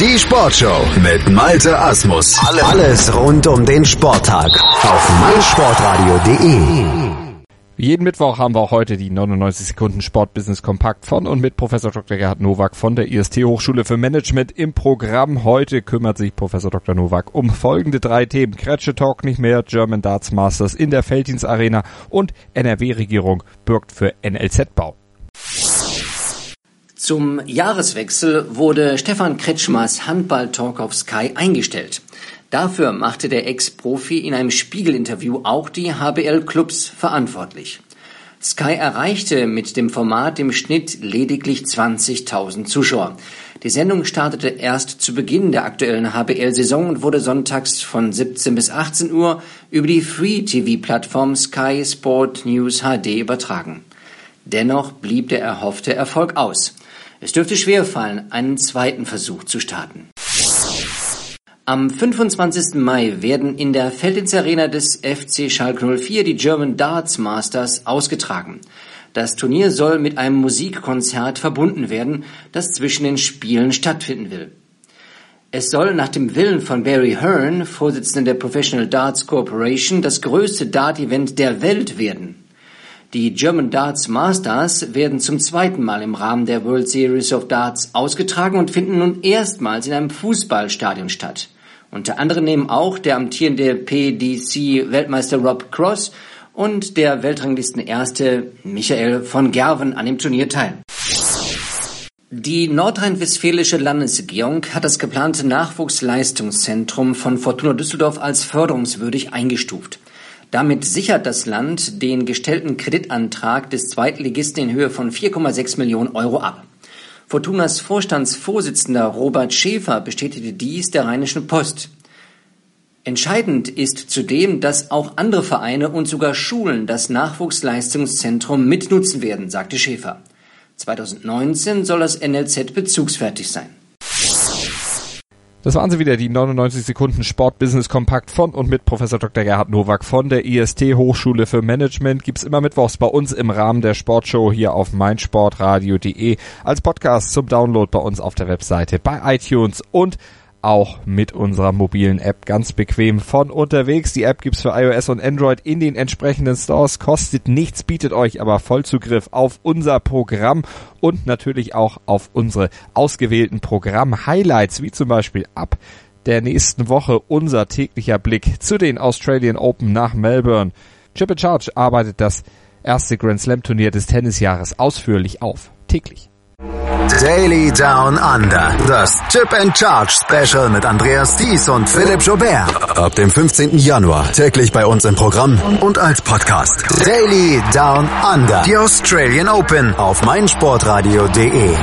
Die Sportshow mit Malte Asmus. Alles rund um den Sporttag auf meinsportradio.de. Wie jeden Mittwoch haben wir auch heute die 99 Sekunden Sportbusiness Kompakt von und mit Professor Dr. Gerhard Nowak von der IST Hochschule für Management im Programm. Heute kümmert sich Professor Dr. Nowak um folgende drei Themen. Kretsche Talk nicht mehr, German Darts Masters in der Felddienst Arena und NRW-Regierung bürgt für NLZ-Bau. Zum Jahreswechsel wurde Stefan Kretschmers Handball-Talk auf Sky eingestellt. Dafür machte der Ex-Profi in einem Spiegel-Interview auch die HBL-Clubs verantwortlich. Sky erreichte mit dem Format im Schnitt lediglich 20.000 Zuschauer. Die Sendung startete erst zu Beginn der aktuellen HBL-Saison und wurde sonntags von 17 bis 18 Uhr über die Free-TV-Plattform Sky Sport News HD übertragen. Dennoch blieb der erhoffte Erfolg aus. Es dürfte schwerfallen, einen zweiten Versuch zu starten. Am 25. Mai werden in der Feldins Arena des FC Schalke 04 die German Darts Masters ausgetragen. Das Turnier soll mit einem Musikkonzert verbunden werden, das zwischen den Spielen stattfinden will. Es soll nach dem Willen von Barry Hearn, Vorsitzender der Professional Darts Corporation, das größte Dart-Event der Welt werden. Die German Darts Masters werden zum zweiten Mal im Rahmen der World Series of Darts ausgetragen und finden nun erstmals in einem Fußballstadion statt. Unter anderem nehmen auch der amtierende PDC-Weltmeister Rob Cross und der Weltranglistenerste Michael von Gerven an dem Turnier teil. Die nordrhein-westfälische Landesregierung hat das geplante Nachwuchsleistungszentrum von Fortuna Düsseldorf als förderungswürdig eingestuft. Damit sichert das Land den gestellten Kreditantrag des Zweitligisten in Höhe von 4,6 Millionen Euro ab. Fortunas Vorstandsvorsitzender Robert Schäfer bestätigte dies der Rheinischen Post. Entscheidend ist zudem, dass auch andere Vereine und sogar Schulen das Nachwuchsleistungszentrum mitnutzen werden, sagte Schäfer. 2019 soll das NLZ bezugsfertig sein. Das waren sie wieder, die 99 Sekunden Sportbusiness Kompakt von und mit Professor Dr. Gerhard Nowak von der IST Hochschule für Management. Gibt's immer mittwochs bei uns im Rahmen der Sportshow hier auf meinsportradio.de als Podcast zum Download bei uns auf der Webseite, bei iTunes und auch mit unserer mobilen App ganz bequem von unterwegs. Die App gibt's für iOS und Android in den entsprechenden Stores, kostet nichts, bietet euch aber Vollzugriff auf unser Programm und natürlich auch auf unsere ausgewählten Programm-Highlights, wie zum Beispiel ab der nächsten Woche unser täglicher Blick zu den Australian Open nach Melbourne. Chip and Charge arbeitet das erste Grand Slam Turnier des Tennisjahres ausführlich auf. Täglich. Daily Down Under. Das Chip and Charge Special mit Andreas Thies und Philipp Jobert. Ab dem 15. Januar täglich bei uns im Programm und als Podcast. Daily Down Under. Die Australian Open auf meinsportradio.de.